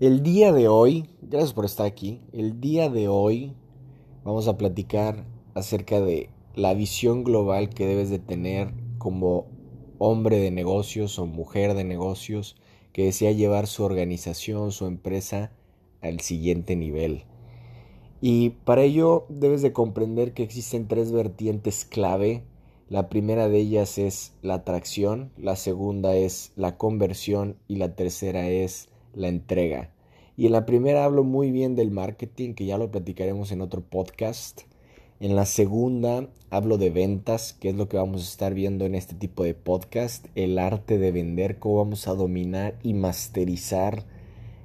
El día de hoy, gracias por estar aquí, el día de hoy vamos a platicar acerca de la visión global que debes de tener como hombre de negocios o mujer de negocios que desea llevar su organización, su empresa al siguiente nivel. Y para ello debes de comprender que existen tres vertientes clave. La primera de ellas es la atracción, la segunda es la conversión y la tercera es la entrega. Y en la primera hablo muy bien del marketing, que ya lo platicaremos en otro podcast. En la segunda hablo de ventas, que es lo que vamos a estar viendo en este tipo de podcast, el arte de vender, cómo vamos a dominar y masterizar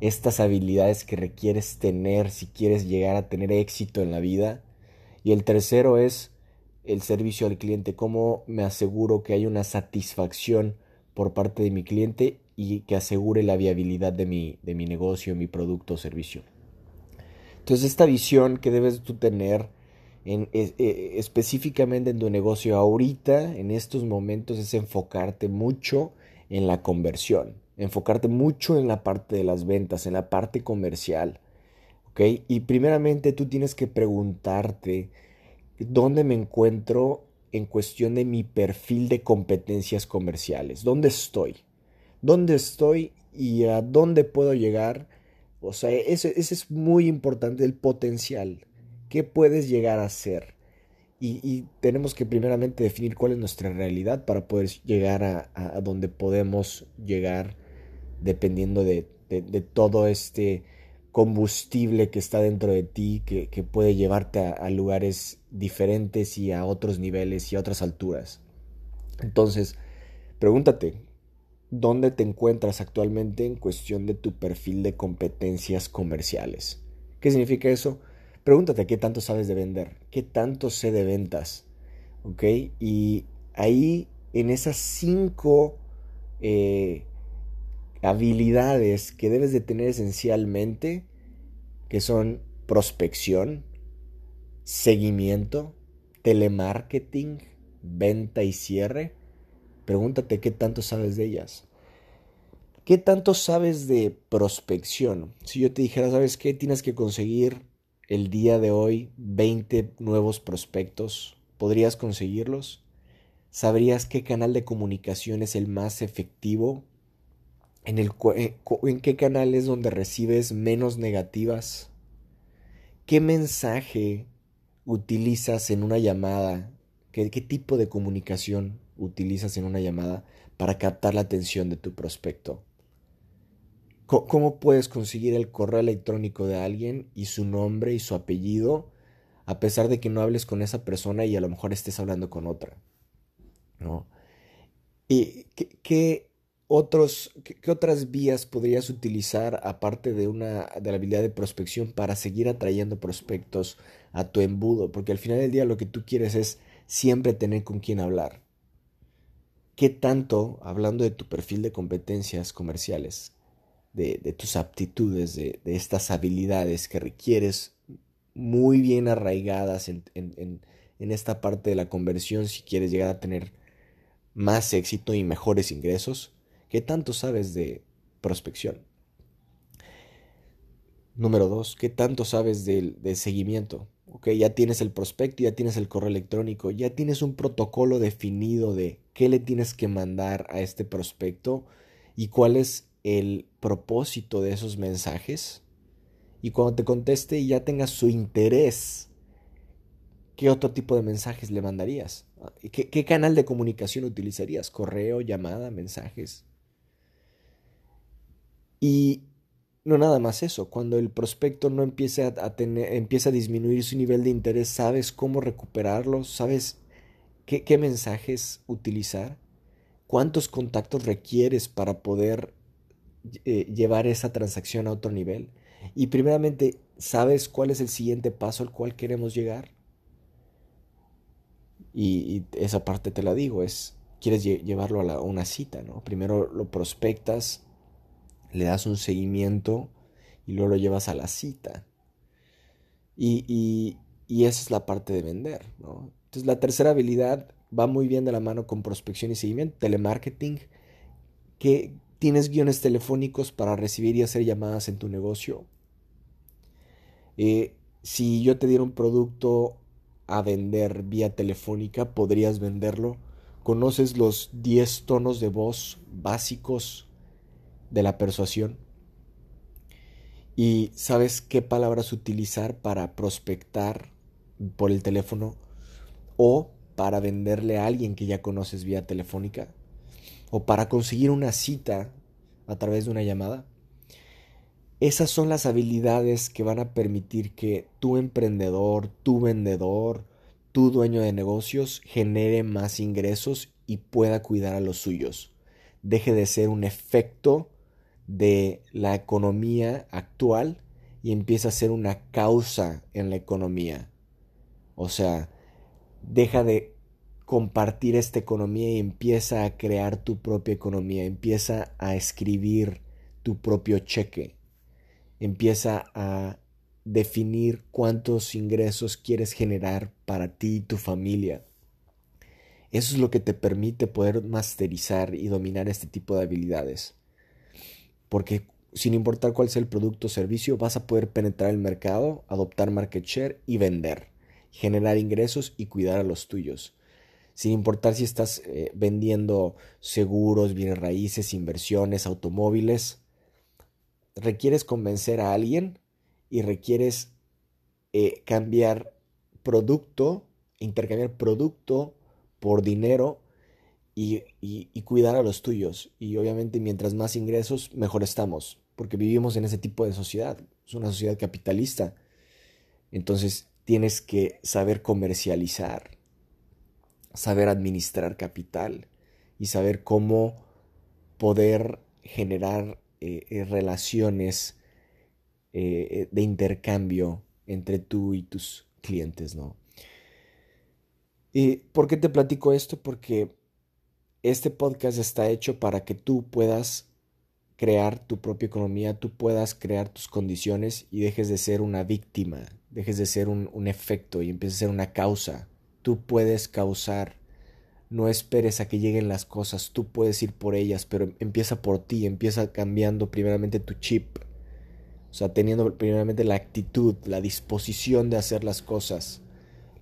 estas habilidades que requieres tener si quieres llegar a tener éxito en la vida. Y el tercero es el servicio al cliente, cómo me aseguro que hay una satisfacción por parte de mi cliente y que asegure la viabilidad de mi, de mi negocio, mi producto o servicio. Entonces esta visión que debes tú tener en, e, e, específicamente en tu negocio ahorita, en estos momentos, es enfocarte mucho en la conversión, enfocarte mucho en la parte de las ventas, en la parte comercial. Y primeramente tú tienes que preguntarte dónde me encuentro en cuestión de mi perfil de competencias comerciales, dónde estoy dónde estoy y a dónde puedo llegar. O sea, ese, es muy importante, el potencial. ¿Qué puedes llegar a ser? Y, tenemos que primeramente definir cuál es nuestra realidad para poder llegar a, donde podemos llegar dependiendo de, todo este combustible que está dentro de ti, que, puede llevarte a, lugares diferentes y a otros niveles y a otras alturas. Entonces, pregúntate, dónde te encuentras actualmente en cuestión de tu perfil de competencias comerciales. ¿Qué significa eso? Pregúntate qué tanto sabes de vender, qué tanto sé de ventas. ¿Ok? Y ahí, en esas cinco eh, habilidades que debes de tener esencialmente, que son prospección, seguimiento, telemarketing, venta y cierre, Pregúntate qué tanto sabes de ellas. ¿Qué tanto sabes de prospección? Si yo te dijera, ¿sabes qué? Tienes que conseguir el día de hoy 20 nuevos prospectos. ¿Podrías conseguirlos? ¿Sabrías qué canal de comunicación es el más efectivo? ¿En, el, eh, en qué canal es donde recibes menos negativas? ¿Qué mensaje utilizas en una llamada? ¿Qué, qué tipo de comunicación utilizas en una llamada para captar la atención de tu prospecto? ¿Cómo puedes conseguir el correo electrónico de alguien y su nombre y su apellido a pesar de que no hables con esa persona y a lo mejor estés hablando con otra? ¿No? ¿Y qué, otros, qué, otras vías podrías utilizar aparte de, una, de la habilidad de prospección para seguir atrayendo prospectos a tu embudo? Porque al final del día lo que tú quieres es siempre tener con quién hablar. ¿Qué tanto, hablando de tu perfil de competencias comerciales, de, tus aptitudes, de, estas habilidades que requieres muy bien arraigadas en, esta parte de la conversión si quieres llegar a tener más éxito y mejores ingresos? ¿Qué tanto sabes de prospección? Número dos, ¿qué tanto sabes del, del seguimiento? Ok, ya tienes el prospecto, ya tienes el correo electrónico, ya tienes un protocolo definido de qué le tienes que mandar a este prospecto y cuál es el propósito de esos mensajes. Y cuando te conteste y ya tengas su interés, ¿qué otro tipo de mensajes le mandarías? ¿Qué, qué canal de comunicación utilizarías? ¿Correo, llamada, mensajes? Y no nada más eso, cuando el prospecto no a, tener, empieza a disminuir su nivel de interés, sabes cómo recuperarlo, sabes qué, mensajes utilizar, cuántos contactos requieres para poder eh, llevar esa transacción a otro nivel. Y primeramente, ¿sabes cuál es el siguiente paso al cual queremos llegar? Y, esa parte te la digo, es, quieres llevarlo a una cita, ¿no? Primero lo prospectas, le das un seguimiento y luego lo llevas a la cita. Y, esa es la parte de vender, ¿no? Entonces la tercera habilidad va muy bien de la mano con prospección y seguimiento, telemarketing. ¿Qué, ¿Tienes guiones telefónicos para recibir y hacer llamadas en tu negocio? Eh, si yo te diera un producto a vender vía telefónica, ¿podrías venderlo? ¿Conoces los 10 tonos de voz básicos de la persuasión? ¿Y sabes qué palabras utilizar para prospectar por el teléfono o para venderle a alguien que ya conoces vía telefónica? o para conseguir una cita a través de una llamada. Esas son las habilidades que van a permitir que tu emprendedor, tu vendedor, tu dueño de negocios genere más ingresos y pueda cuidar a los suyos. Deje de ser un efecto de la economía actual y empieza a ser una causa en la economía. O sea, deja de compartir esta economía y empieza a crear tu propia economía, empieza a escribir tu propio cheque, empieza a definir cuántos ingresos quieres generar para ti y tu familia. Eso es lo que te permite poder masterizar y dominar este tipo de habilidades. Porque sin importar cuál sea el producto o servicio, vas a poder penetrar el mercado, adoptar market share y vender, generar ingresos y cuidar a los tuyos sin importar si estás eh, vendiendo seguros, bienes raíces, inversiones, automóviles, requieres convencer a alguien y requieres eh, cambiar producto, intercambiar producto por dinero y, y, cuidar a los tuyos. Y obviamente mientras más ingresos, mejor estamos, porque vivimos en ese tipo de sociedad. Es una sociedad capitalista. Entonces tienes que saber comercializar saber administrar capital y saber cómo poder generar eh, eh, relaciones eh, de intercambio entre tú y tus clientes, ¿no? ¿Y por qué te platico esto? Porque este podcast está hecho para que tú puedas crear tu propia economía, tú puedas crear tus condiciones y dejes de ser una víctima, dejes de ser un, efecto y empieces a ser una causa Tú puedes causar. No esperes a que lleguen las cosas, tú puedes ir por ellas, pero empieza por ti, empieza cambiando primeramente tu chip. O sea, teniendo primeramente la actitud, la disposición de hacer las cosas,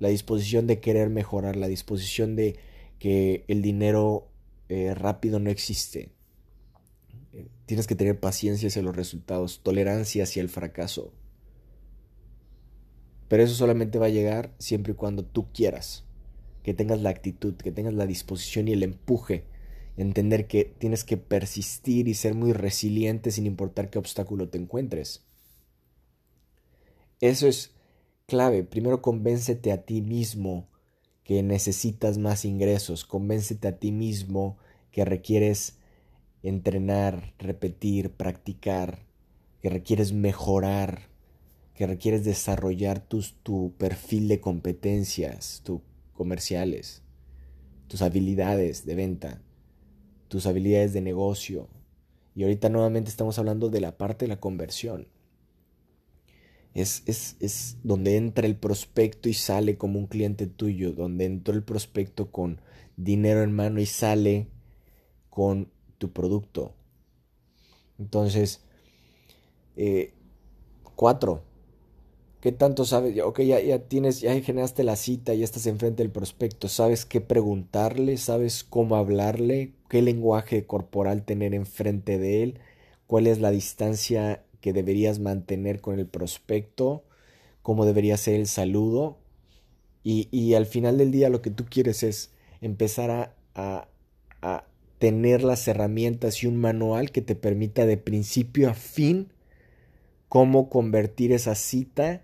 la disposición de querer mejorar, la disposición de que el dinero eh, rápido no existe. Tienes que tener paciencia hacia los resultados, tolerancia hacia el fracaso. Pero eso solamente va a llegar siempre y cuando tú quieras, que tengas la actitud, que tengas la disposición y el empuje, entender que tienes que persistir y ser muy resiliente sin importar qué obstáculo te encuentres. Eso es clave. Primero convéncete a ti mismo que necesitas más ingresos, convéncete a ti mismo que requieres entrenar, repetir, practicar, que requieres mejorar que requieres desarrollar tus, tu perfil de competencias tu, comerciales, tus habilidades de venta, tus habilidades de negocio. Y ahorita nuevamente estamos hablando de la parte de la conversión. Es, es, es, donde entra el prospecto y sale como un cliente tuyo, donde entró el prospecto con dinero en mano y sale con tu producto. Entonces, eh, cuatro, ¿Qué tanto sabes? Ok, ya, ya tienes, ya generaste la cita, ya estás enfrente del prospecto, sabes qué preguntarle, sabes cómo hablarle, qué lenguaje corporal tener enfrente de él, cuál es la distancia que deberías mantener con el prospecto, cómo debería ser el saludo. Y, y al final del día lo que tú quieres es empezar a, tener las herramientas y un manual que te permita de principio a fin cómo convertir esa cita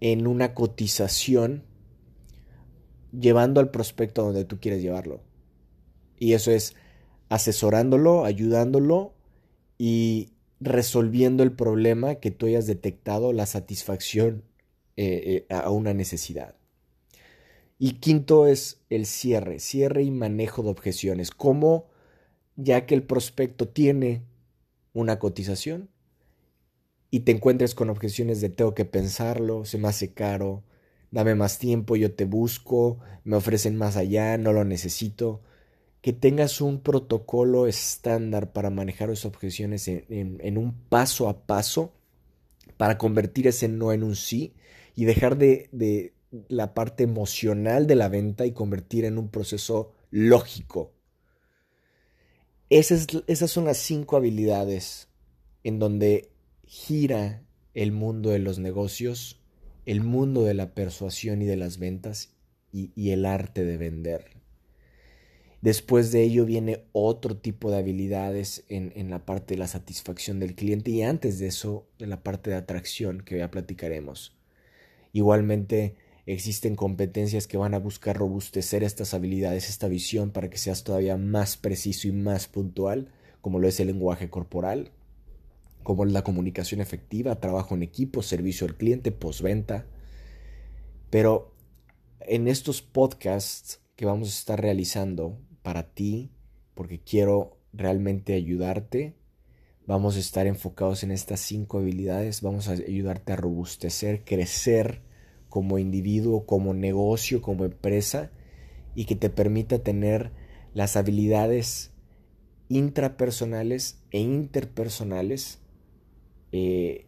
en una cotización llevando al prospecto a donde tú quieres llevarlo. Y eso es asesorándolo, ayudándolo y resolviendo el problema que tú hayas detectado, la satisfacción eh, eh, a una necesidad. Y quinto es el cierre, cierre y manejo de objeciones. ¿Cómo, ya que el prospecto tiene una cotización, y te encuentres con objeciones de tengo que pensarlo, se me hace caro, dame más tiempo, yo te busco, me ofrecen más allá, no lo necesito. que tengas un protocolo estándar para manejar esas objeciones en, un paso a paso para convertir ese no en un sí y dejar de, la parte emocional de la venta y convertir en un proceso lógico. Esas, esas son las cinco habilidades en donde gira el mundo de los negocios, el mundo de la persuasión y de las ventas y, el arte de vender. Después de ello viene otro tipo de habilidades en, en, la parte de la satisfacción del cliente y antes de eso en la parte de atracción que ya platicaremos. Igualmente existen competencias que van a buscar robustecer estas habilidades, esta visión para que seas todavía más preciso y más puntual, como lo es el lenguaje corporal, como la comunicación efectiva, trabajo en equipo, servicio al cliente, postventa. Pero en estos podcasts que vamos a estar realizando para ti, porque quiero realmente ayudarte, vamos a estar enfocados en estas cinco habilidades, vamos a ayudarte a robustecer, crecer como individuo, como negocio, como empresa, y que te permita tener las habilidades intrapersonales e interpersonales eh,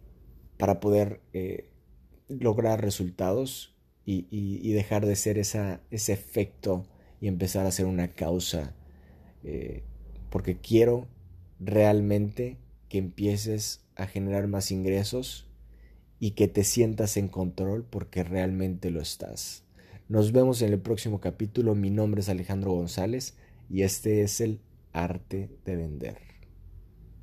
para poder eh, lograr resultados y, dejar de ser esa, ese efecto y empezar a ser una causa. Eh, porque quiero realmente que empieces a generar más ingresos y que te sientas en control porque realmente lo estás. Nos vemos en el próximo capítulo. Mi nombre es Alejandro González y este es el arte de vender.